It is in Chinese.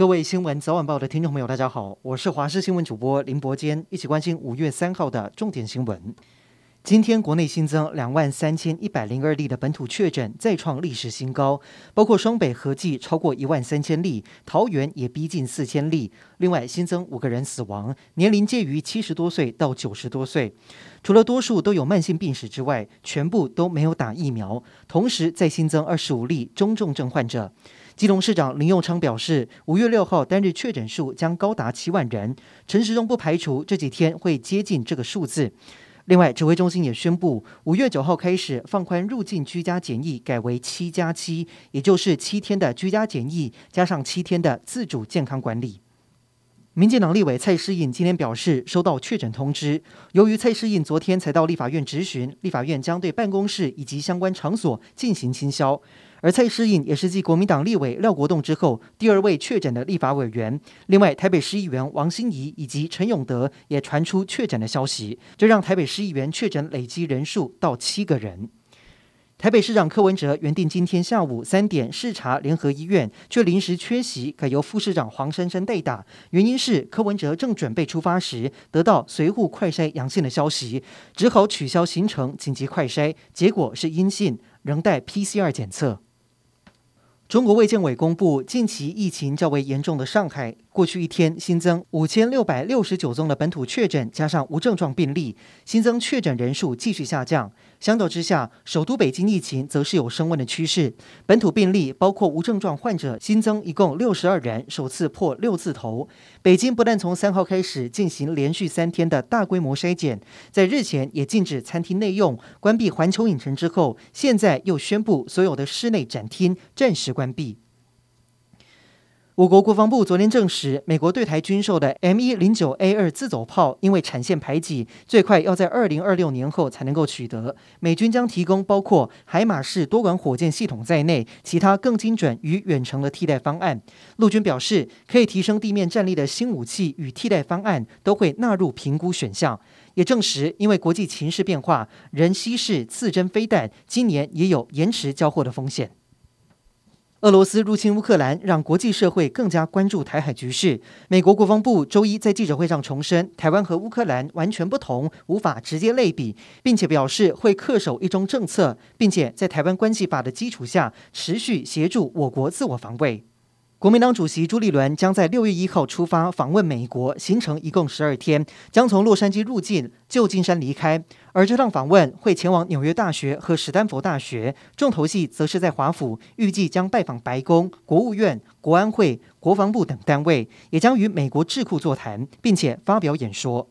各位新闻早晚报的听众朋友，大家好，我是华视新闻主播林伯坚，一起关心五月三号的重点新闻。今天国内新增两万三千一百零二例的本土确诊，再创历史新高，包括双北合计超过一万三千例，桃园也逼近四千例。另外新增五个人死亡，年龄介于七十多岁到九十多岁。除了多数都有慢性病史之外，全部都没有打疫苗。同时再新增二十五例中重症患者。基隆市长林佑昌表示，五月六号单日确诊数将高达七万人。陈时中不排除这几天会接近这个数字。另外，指挥中心也宣布，五月九号开始放宽入境居家检疫，改为七加七，也就是七天的居家检疫加上七天的自主健康管理。民进党立委蔡适应今天表示，收到确诊通知，由于蔡适应昨天才到立法院质询，立法院将对办公室以及相关场所进行清消。而蔡适应也是继国民党立委廖国栋之后第二位确诊的立法委员。另外，台北市议员王心怡以及陈永德也传出确诊的消息，这让台北市议员确诊累积人数到七个人。台北市长柯文哲原定今天下午三点视察联合医院，却临时缺席，改由副市长黄珊珊代打。原因是柯文哲正准备出发时，得到随护快筛阳性的消息，只好取消行程，紧急快筛，结果是阴性，仍待 PCR 检测。中国卫健委公布，近期疫情较为严重的上海，过去一天新增五千六百六十九宗的本土确诊，加上无症状病例，新增确诊人数继续下降。相较之下，首都北京疫情则是有升温的趋势。本土病例包括无症状患者新增一共六十二人，首次破六字头。北京不但从三号开始进行连续三天的大规模筛检，在日前也禁止餐厅内用、关闭环球影城之后，现在又宣布所有的室内展厅暂时关闭。我国国防部昨天证实，美国对台军售的 M 一零九 A 二自走炮，因为产线排挤，最快要在二零二六年后才能够取得。美军将提供包括海马式多管火箭系统在内，其他更精准与远程的替代方案。陆军表示，可以提升地面战力的新武器与替代方案都会纳入评估选项。也证实，因为国际情势变化，人稀释刺针飞弹今年也有延迟交货的风险。俄罗斯入侵乌克兰，让国际社会更加关注台海局势。美国国防部周一在记者会上重申，台湾和乌克兰完全不同，无法直接类比，并且表示会恪守一中政策，并且在台湾关系法的基础下，持续协助我国自我防卫。国民党主席朱立伦将在六月一号出发访问美国，行程一共十二天，将从洛杉矶入境，旧金山离开。而这趟访问会前往纽约大学和史丹佛大学，重头戏则是在华府，预计将拜访白宫、国务院、国安会、国防部等单位，也将与美国智库座谈，并且发表演说。